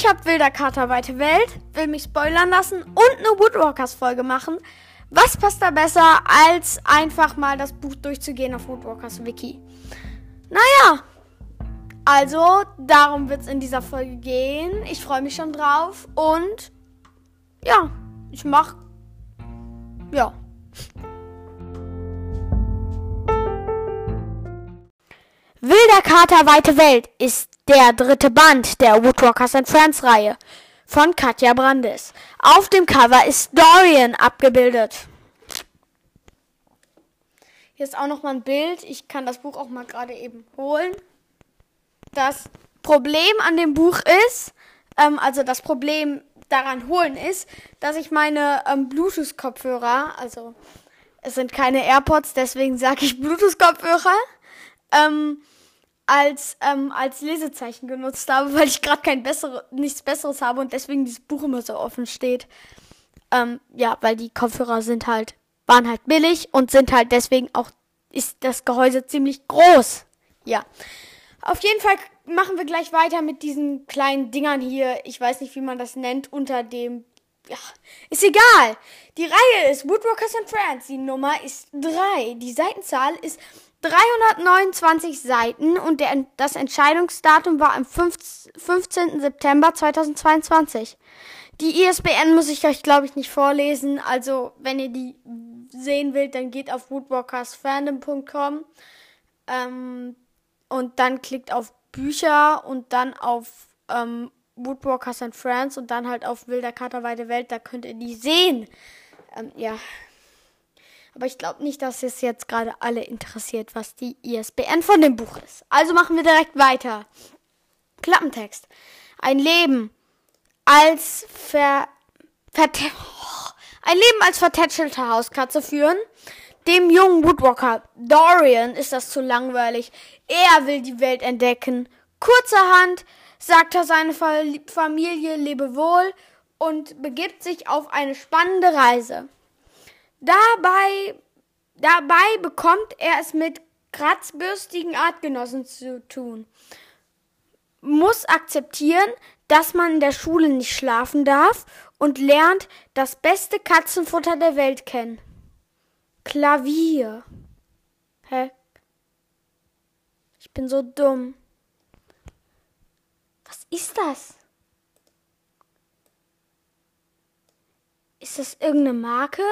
Ich habe Wilder Kater Weite Welt, will mich spoilern lassen und eine Woodwalkers-Folge machen. Was passt da besser, als einfach mal das Buch durchzugehen auf Woodwalkers Wiki? Naja, also darum wird es in dieser Folge gehen. Ich freue mich schon drauf und ja, ich mach ja. Wilder Kater Weite Welt ist der dritte Band der Woodwalkers and Friends Reihe von Katja Brandes. Auf dem Cover ist Dorian abgebildet. Hier ist auch noch mal ein Bild. Ich kann das Buch auch mal gerade eben holen. Das Problem an dem Buch ist, ähm, also das Problem daran holen ist, dass ich meine ähm, Bluetooth-Kopfhörer, also es sind keine AirPods, deswegen sage ich Bluetooth-Kopfhörer, ähm, als, ähm, als Lesezeichen genutzt habe, weil ich gerade kein bessere, nichts Besseres habe und deswegen dieses Buch immer so offen steht. Ähm, ja, weil die Kopfhörer sind halt, waren halt billig und sind halt deswegen auch, ist das Gehäuse ziemlich groß. Ja. Auf jeden Fall machen wir gleich weiter mit diesen kleinen Dingern hier. Ich weiß nicht, wie man das nennt, unter dem ja, ist egal. Die Reihe ist Woodwalkers and Friends. Die Nummer ist 3. Die Seitenzahl ist 329 Seiten und der, das Entscheidungsdatum war am 15. September 2022. Die ISBN muss ich euch, glaube ich, nicht vorlesen. Also, wenn ihr die sehen wollt, dann geht auf woodwalkersfandom.com ähm, und dann klickt auf Bücher und dann auf ähm, Woodwalkers and Friends und dann halt auf Wilder Kater Weite Welt. Da könnt ihr die sehen. Ähm, ja. Aber ich glaube nicht, dass es jetzt gerade alle interessiert, was die ISBN von dem Buch ist. Also machen wir direkt weiter. Klappentext. Ein Leben als ver, ver ein Leben als vertätschelte Hauskatze führen. Dem jungen Woodwalker Dorian ist das zu langweilig. Er will die Welt entdecken. Kurzerhand sagt er seine Familie Lebewohl und begibt sich auf eine spannende Reise. Dabei, dabei bekommt er es mit kratzbürstigen Artgenossen zu tun. Muss akzeptieren, dass man in der Schule nicht schlafen darf und lernt das beste Katzenfutter der Welt kennen. Klavier. Hä? Ich bin so dumm. Was ist das? Ist das irgendeine Marke?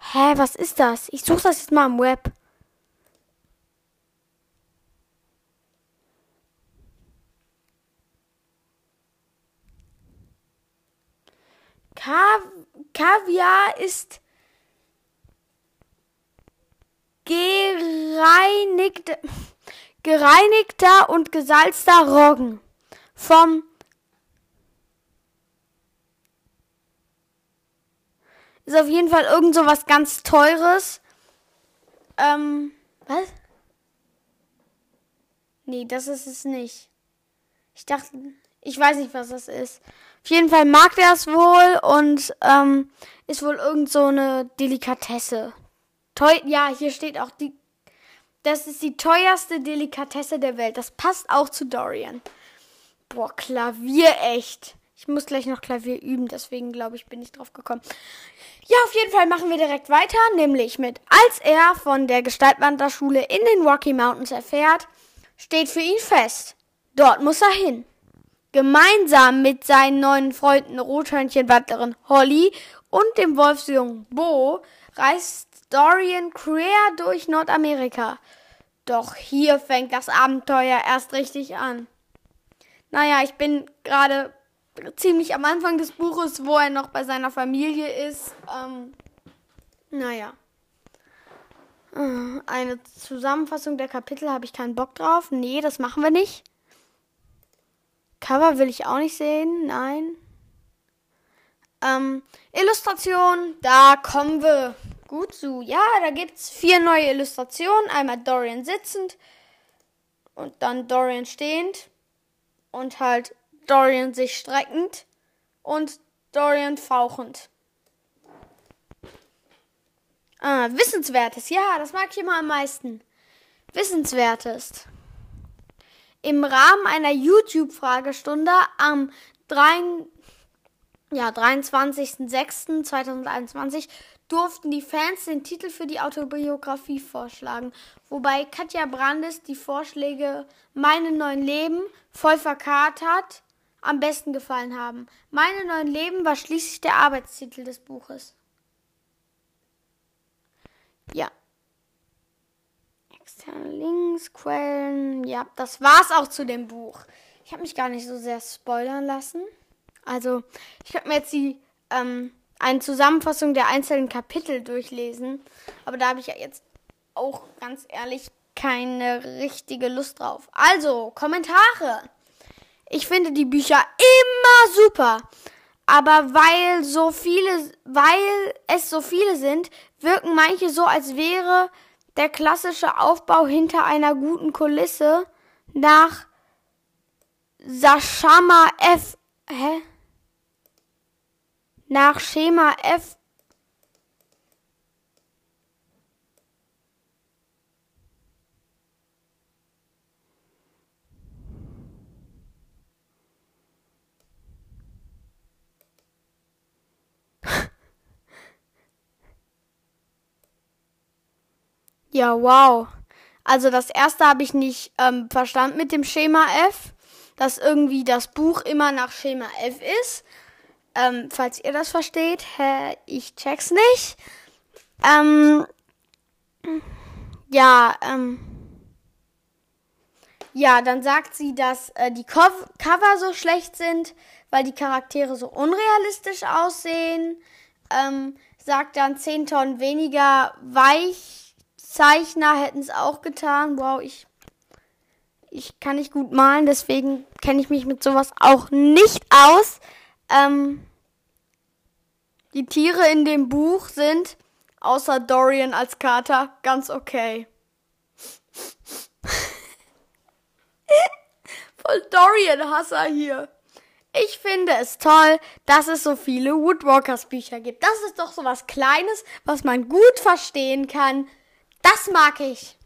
Hä, was ist das? Ich suche das jetzt mal im Web. Kav Kaviar ist gereinigt, gereinigter und gesalzter Roggen vom Ist auf jeden Fall irgend so was ganz Teures. Ähm, was? Nee, das ist es nicht. Ich dachte, ich weiß nicht, was das ist. Auf jeden Fall mag der es wohl und ähm, ist wohl irgend so eine Delikatesse. Teu ja, hier steht auch die. Das ist die teuerste Delikatesse der Welt. Das passt auch zu Dorian. Boah, Klavier echt. Ich muss gleich noch Klavier üben, deswegen glaube ich, bin ich drauf gekommen. Ja, auf jeden Fall machen wir direkt weiter, nämlich mit Als er von der Gestaltwanderschule in den Rocky Mountains erfährt, steht für ihn fest. Dort muss er hin. Gemeinsam mit seinen neuen Freunden Rothörnchenwandlerin Holly und dem Wolfsjungen Bo reist Dorian quer durch Nordamerika. Doch hier fängt das Abenteuer erst richtig an. Naja, ich bin gerade ziemlich am Anfang des Buches, wo er noch bei seiner Familie ist. Ähm, naja. Äh, eine Zusammenfassung der Kapitel habe ich keinen Bock drauf. Nee, das machen wir nicht. Cover will ich auch nicht sehen. Nein. Ähm, Illustration, da kommen wir gut zu. Ja, da gibt es vier neue Illustrationen. Einmal Dorian sitzend und dann Dorian stehend und halt Dorian sich streckend und Dorian fauchend. Ah, Wissenswertes. Ja, das mag ich immer am meisten. Wissenswertes. Im Rahmen einer YouTube-Fragestunde am 3, ja, 23.06.2021 durften die Fans den Titel für die Autobiografie vorschlagen, wobei Katja Brandes die Vorschläge Meine neuen Leben, voll verkatert, am besten gefallen haben. Meine neuen Leben war schließlich der Arbeitstitel des Buches. Ja. Externe Links, Quellen. Ja, das war's auch zu dem Buch. Ich habe mich gar nicht so sehr spoilern lassen. Also, ich habe mir jetzt die ähm, eine Zusammenfassung der einzelnen Kapitel durchlesen, aber da habe ich ja jetzt auch ganz ehrlich keine richtige Lust drauf. Also, Kommentare. Ich finde die Bücher immer super. Aber weil so viele, weil es so viele sind, wirken manche so, als wäre der klassische Aufbau hinter einer guten Kulisse nach Sashama F. Hä? Nach Schema F Ja, wow. Also das erste habe ich nicht ähm, verstanden mit dem Schema F, dass irgendwie das Buch immer nach Schema F ist. Ähm, falls ihr das versteht, hä, ich check's nicht. Ähm, ja, ähm, ja, dann sagt sie, dass äh, die Co Cover so schlecht sind, weil die Charaktere so unrealistisch aussehen. Ähm, sagt dann 10 Tonnen weniger weich Zeichner hätten es auch getan. Wow, ich, ich kann nicht gut malen, deswegen kenne ich mich mit sowas auch nicht aus. Ähm, die Tiere in dem Buch sind, außer Dorian als Kater, ganz okay. Voll Dorian-Hasser hier. Ich finde es toll, dass es so viele Woodwalkers Bücher gibt. Das ist doch so was Kleines, was man gut verstehen kann. Das mag ich.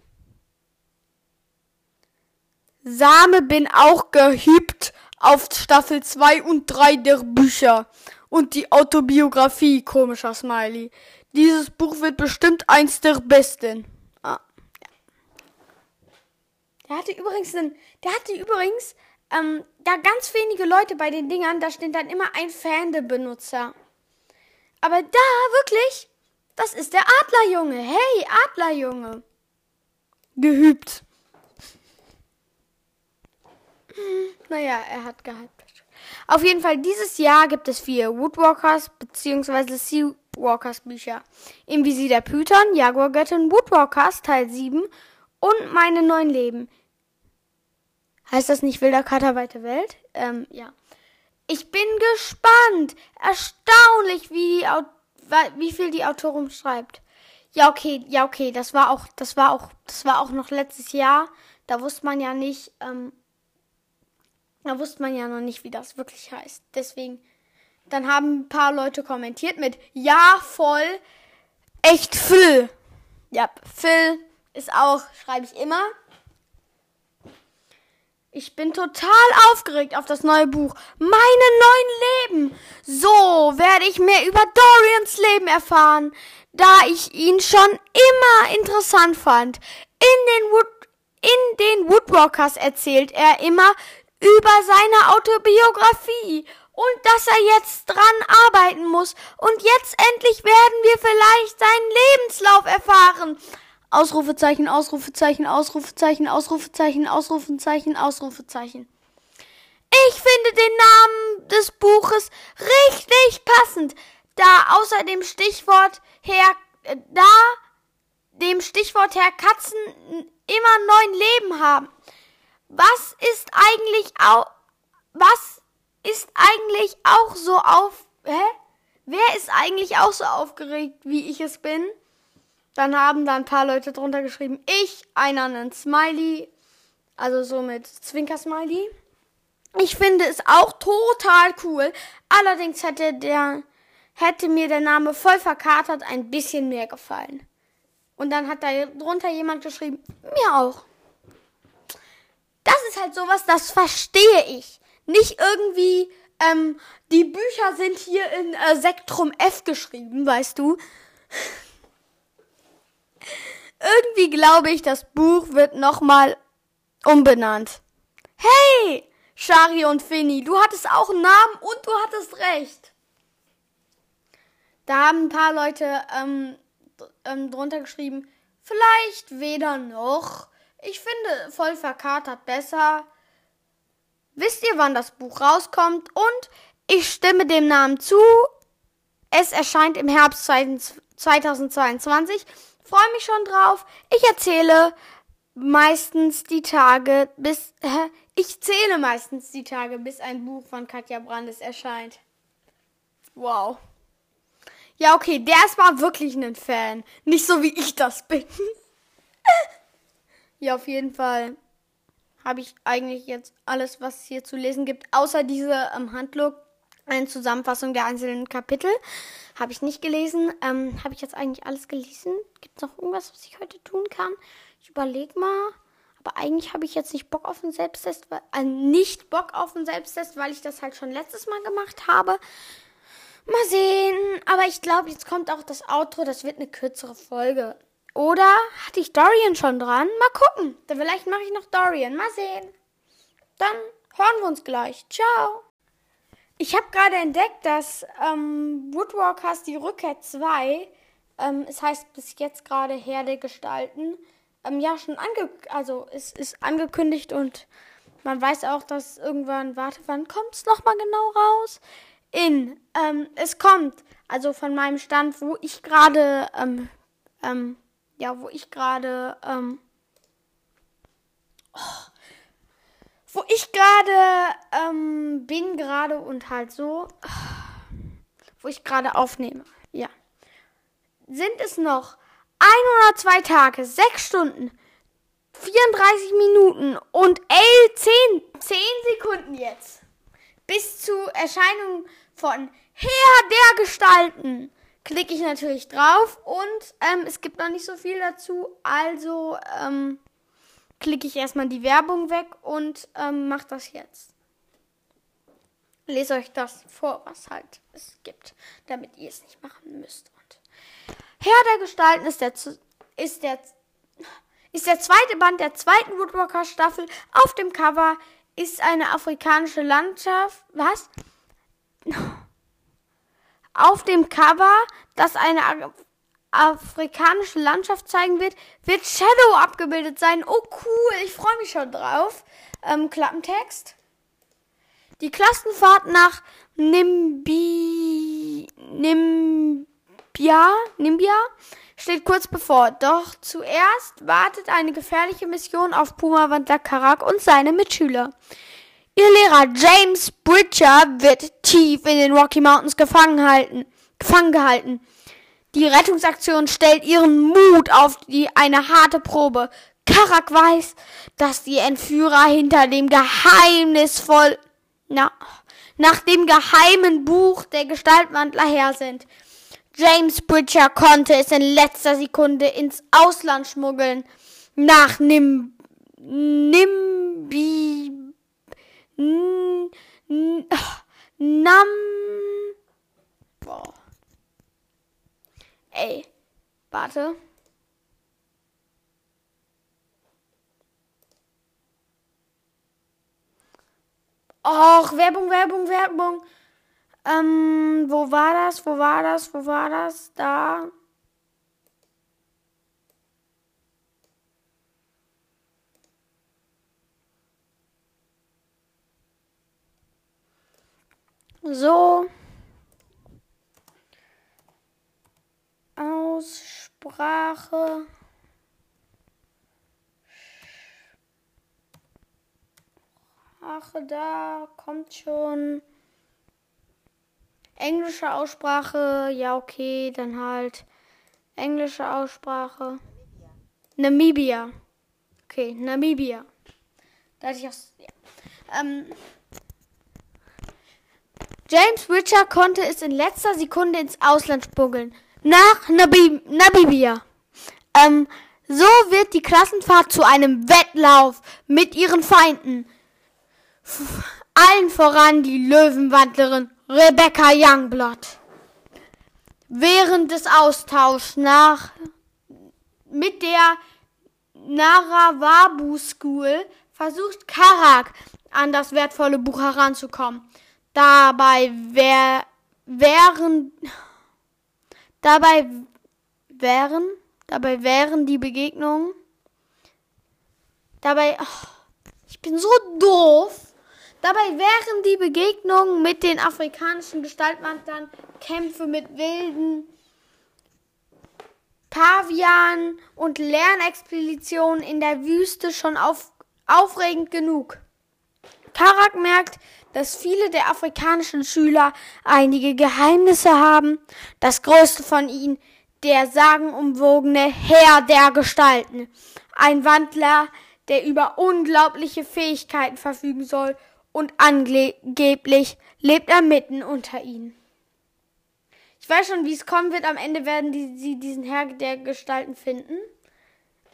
Same bin auch gehübt auf Staffel 2 und 3 der Bücher. Und die Autobiografie, komischer Smiley. Dieses Buch wird bestimmt eins der besten. Ah, ja. Der hatte übrigens einen, der hatte übrigens, ähm, da ganz wenige Leute bei den Dingern, da steht dann immer ein Fan der Benutzer. Aber da wirklich, das ist der Adlerjunge. Hey, Adlerjunge. Geübt. Hm, naja, er hat gehypt. Auf jeden Fall, dieses Jahr gibt es vier Woodwalkers bzw. Seawalkers Bücher. Im Visier der Python, Jaguargöttin, Woodwalkers Teil 7 und Meine neuen Leben. Heißt das nicht Wilder Kater weite Welt? Ähm, ja. Ich bin gespannt. Erstaunlich, wie die wie viel die Autorin schreibt. Ja, okay, ja, okay, das war auch, das war auch, das war auch noch letztes Jahr. Da wusste man ja nicht, ähm, da wusste man ja noch nicht, wie das wirklich heißt. Deswegen, dann haben ein paar Leute kommentiert mit Ja, voll, echt Phil. Ja, Phil ist auch, schreibe ich immer. Ich bin total aufgeregt auf das neue Buch. Meine neuen Leben. So werde ich mehr über Dorians Leben erfahren, da ich ihn schon immer interessant fand. In den, Wood in den Woodwalkers erzählt er immer über seine Autobiografie und dass er jetzt dran arbeiten muss. Und jetzt endlich werden wir vielleicht seinen Lebenslauf erfahren. Ausrufezeichen, Ausrufezeichen, Ausrufezeichen, Ausrufezeichen, Ausrufezeichen, Ausrufezeichen. Ich finde den Namen des Buches richtig passend, da außer dem Stichwort her, äh, da dem Stichwort her Katzen immer neun Leben haben. Was ist eigentlich auch, was ist eigentlich auch so auf, hä? Wer ist eigentlich auch so aufgeregt, wie ich es bin? Dann haben da ein paar Leute drunter geschrieben, ich, einer einen Smiley, also so mit Zwinker-Smiley. Ich finde es auch total cool. Allerdings hätte der, hätte mir der Name voll verkatert ein bisschen mehr gefallen. Und dann hat da drunter jemand geschrieben, mir auch. Das ist halt sowas, das verstehe ich. Nicht irgendwie, ähm, die Bücher sind hier in äh, Sektrum F geschrieben, weißt du? Irgendwie glaube ich, das Buch wird nochmal umbenannt. Hey, Shari und Finny, du hattest auch einen Namen und du hattest recht. Da haben ein paar Leute ähm, ähm, drunter geschrieben, vielleicht weder noch. Ich finde voll verkatert besser. Wisst ihr, wann das Buch rauskommt? Und ich stimme dem Namen zu. Es erscheint im Herbst 2022. Freue mich schon drauf. Ich erzähle meistens die Tage bis. Hä? Ich zähle meistens die Tage, bis ein Buch von Katja Brandes erscheint. Wow. Ja, okay, der ist mal wirklich ein Fan. Nicht so wie ich das bin. ja, auf jeden Fall habe ich eigentlich jetzt alles, was es hier zu lesen gibt, außer diese ähm, Handlung, eine Zusammenfassung der einzelnen Kapitel. Habe ich nicht gelesen. Ähm, habe ich jetzt eigentlich alles gelesen? Gibt es noch irgendwas, was ich heute tun kann? Ich überlege mal. Aber eigentlich habe ich jetzt nicht Bock auf einen Selbsttest, weil, äh, nicht Bock auf einen Selbsttest, weil ich das halt schon letztes Mal gemacht habe. Mal sehen. Aber ich glaube, jetzt kommt auch das Outro. Das wird eine kürzere Folge. Oder hatte ich Dorian schon dran? Mal gucken. Dann vielleicht mache ich noch Dorian. Mal sehen. Dann hören wir uns gleich. Ciao. Ich habe gerade entdeckt, dass ähm, Woodwalkers die Rückkehr 2, ähm, es heißt bis jetzt gerade Herde gestalten, ähm, ja schon ange also es ist angekündigt und man weiß auch, dass irgendwann, warte, wann kommt es nochmal genau raus? In, ähm, es kommt, also von meinem Stand, wo ich gerade, ähm, ähm, ja, wo ich gerade, oh, wo ich gerade ähm, bin gerade und halt so, wo ich gerade aufnehme, ja, sind es noch 102 Tage, 6 Stunden, 34 Minuten und 11, 10, 10 Sekunden jetzt. Bis zur Erscheinung von Herr der Gestalten. Klicke ich natürlich drauf und ähm, es gibt noch nicht so viel dazu. Also ähm, klicke ich erstmal die Werbung weg und ähm, mache das jetzt. Lese euch das vor, was halt es gibt, damit ihr es nicht machen müsst. Herr der Gestalten ist der, ist der, ist der zweite Band der zweiten Woodwalker Staffel. Auf dem Cover ist eine afrikanische Landschaft. Was? Auf dem Cover, das eine afrikanische Landschaft zeigen wird, wird Shadow abgebildet sein. Oh cool, ich freue mich schon drauf. Ähm, Klappentext. Die Klassenfahrt nach Nimbi, Nimbi Nimbia, Nimbia steht kurz bevor. Doch zuerst wartet eine gefährliche Mission auf Puma-Wandler Karak und seine Mitschüler. Ihr Lehrer James Bridger wird tief in den Rocky Mountains gefangen, halten, gefangen gehalten. Die Rettungsaktion stellt ihren Mut auf die, eine harte Probe. Karak weiß, dass die Entführer hinter dem geheimnisvoll, na, nach dem geheimen Buch der Gestaltwandler her sind. James Bridger konnte es in letzter Sekunde ins Ausland schmuggeln. Nach Nim Nimbi N, Nam Boah. Ey, warte. Och, Werbung, Werbung, Werbung. Ähm, wo war das? Wo war das? Wo war das? Da. So. Aussprache. Sprache da kommt schon. Englische Aussprache, ja, okay, dann halt englische Aussprache. Namibia. Okay, Namibia. Da hatte ich auch. Ja. Ähm, James Richard konnte es in letzter Sekunde ins Ausland spuggeln. Nach Nabi Namibia. Ähm, so wird die Klassenfahrt zu einem Wettlauf mit ihren Feinden. Allen voran die Löwenwandlerin Rebecca Youngblood. Während des Austauschs nach mit der Naravabu School versucht Karak an das wertvolle Buch heranzukommen. Dabei wär, wären dabei wären dabei wären die Begegnungen dabei oh, ich bin so doof. Dabei wären die Begegnungen mit den afrikanischen Gestaltmantern Kämpfe mit wilden Pavian und Lernexpeditionen in der Wüste schon auf, aufregend genug. Karak merkt, dass viele der afrikanischen Schüler einige Geheimnisse haben. Das größte von ihnen, der sagenumwogene Herr der Gestalten. Ein Wandler, der über unglaubliche Fähigkeiten verfügen soll und angeblich lebt er mitten unter ihnen. Ich weiß schon, wie es kommen wird. Am Ende werden die, sie diesen Herr der Gestalten finden.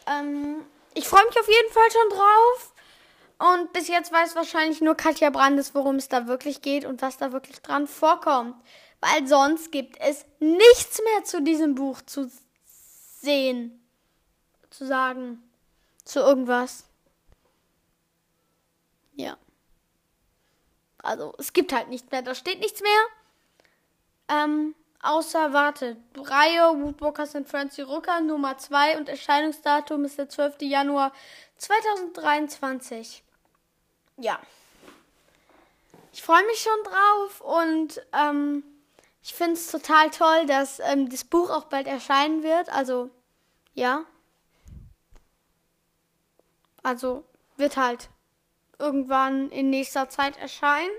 Ähm, ich freue mich auf jeden Fall schon drauf. Und bis jetzt weiß wahrscheinlich nur Katja Brandes, worum es da wirklich geht und was da wirklich dran vorkommt. Weil sonst gibt es nichts mehr zu diesem Buch zu sehen, zu sagen, zu irgendwas. Ja. Also, es gibt halt nichts mehr. Da steht nichts mehr. Ähm, Außer, warte, Reihe Woodwalkers and Friends die Rücker Nummer 2 und Erscheinungsdatum ist der 12. Januar 2023. Ja. Ich freue mich schon drauf und ähm, ich finde es total toll, dass ähm, das Buch auch bald erscheinen wird. Also, ja. Also, wird halt irgendwann in nächster Zeit erscheinen.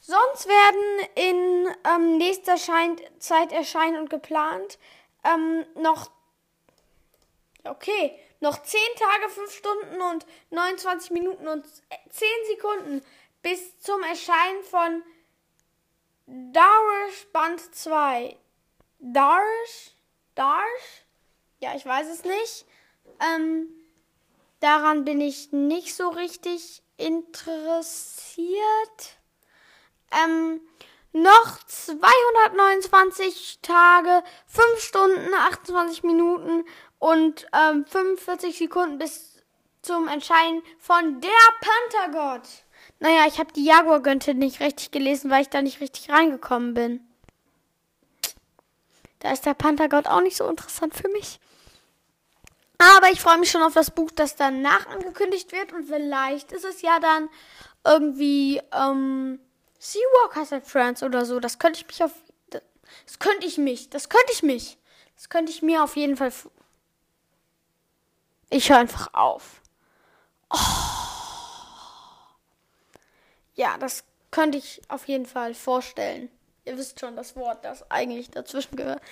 Sonst werden in ähm, nächster Schein Zeit erscheinen und geplant ähm, noch, okay, noch 10 Tage, 5 Stunden und 29 Minuten und 10 Sekunden bis zum Erscheinen von Darish Band 2. Darish? Darish? Ja, ich weiß es nicht. Ähm, daran bin ich nicht so richtig interessiert ähm, noch 229 Tage, 5 Stunden, 28 Minuten und ähm, 45 Sekunden bis zum Entscheiden von der Panthergott. Naja, ich habe die Jaguar-Gönte nicht richtig gelesen, weil ich da nicht richtig reingekommen bin. Da ist der Panthergott auch nicht so interessant für mich. Aber ich freue mich schon auf das Buch, das danach angekündigt wird. Und vielleicht ist es ja dann irgendwie ähm, Seawalkers and Friends oder so. Das könnte ich mich auf. Das könnte ich mich. Das könnte ich mich. Das könnte ich mir auf jeden Fall. Ich höre einfach auf. Oh. Ja, das könnte ich auf jeden Fall vorstellen. Ihr wisst schon das Wort, das eigentlich dazwischen gehört.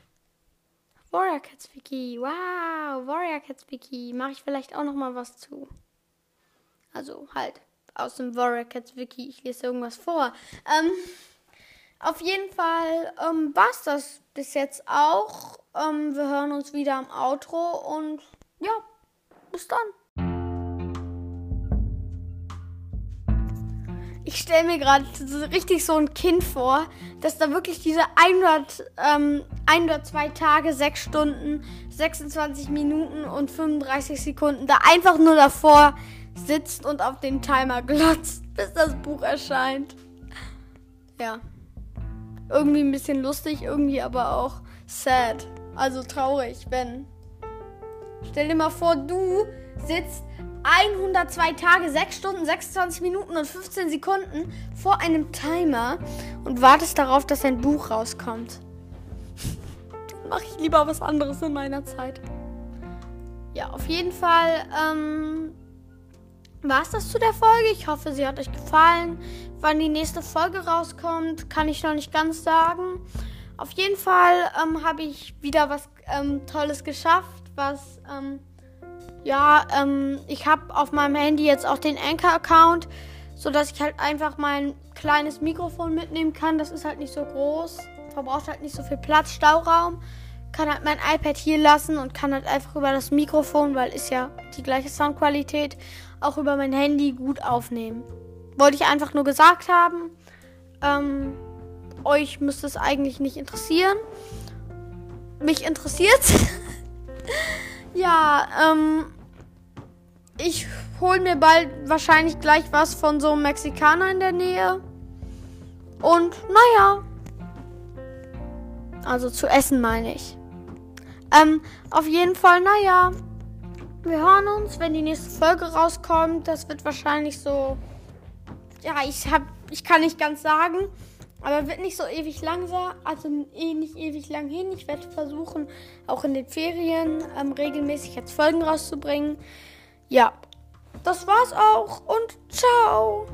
Warrior Cats Wiki. Wow, Warrior Cats Wiki. Mache ich vielleicht auch noch mal was zu. Also halt aus dem Warrior Cats Wiki. Ich lese irgendwas vor. Ähm, auf jeden Fall ähm, war es das bis jetzt auch. Ähm, wir hören uns wieder am Outro und ja, bis dann. Ich stelle mir gerade richtig so ein Kind vor, dass da wirklich diese 100, ähm, 102 Tage, 6 Stunden, 26 Minuten und 35 Sekunden da einfach nur davor sitzt und auf den Timer glotzt, bis das Buch erscheint. Ja. Irgendwie ein bisschen lustig, irgendwie aber auch sad. Also traurig, wenn. Stell dir mal vor, du sitzt 102 Tage, 6 Stunden, 26 Minuten und 15 Sekunden vor einem Timer und wartest darauf, dass ein Buch rauskommt. Mache ich lieber was anderes in meiner Zeit. Ja, auf jeden Fall ähm, war es das zu der Folge. Ich hoffe, sie hat euch gefallen. Wann die nächste Folge rauskommt, kann ich noch nicht ganz sagen. Auf jeden Fall ähm, habe ich wieder was ähm, Tolles geschafft, was ähm, ja, ähm, ich habe auf meinem Handy jetzt auch den Anchor-Account, sodass ich halt einfach mein kleines Mikrofon mitnehmen kann. Das ist halt nicht so groß, verbraucht halt nicht so viel Platz, Stauraum. kann halt mein iPad hier lassen und kann halt einfach über das Mikrofon, weil ist ja die gleiche Soundqualität, auch über mein Handy gut aufnehmen. Wollte ich einfach nur gesagt haben. Ähm, euch müsste es eigentlich nicht interessieren. Mich interessiert. ja, ähm, ich hole mir bald wahrscheinlich gleich was von so einem Mexikaner in der Nähe. Und naja. Also zu essen meine ich. Ähm, auf jeden Fall, naja. Wir hören uns, wenn die nächste Folge rauskommt. Das wird wahrscheinlich so. Ja, ich hab. Ich kann nicht ganz sagen. Aber wird nicht so ewig lang sein. Also eh nicht ewig lang hin. Ich werde versuchen, auch in den Ferien ähm, regelmäßig jetzt Folgen rauszubringen. Ja. Das war's auch und ciao.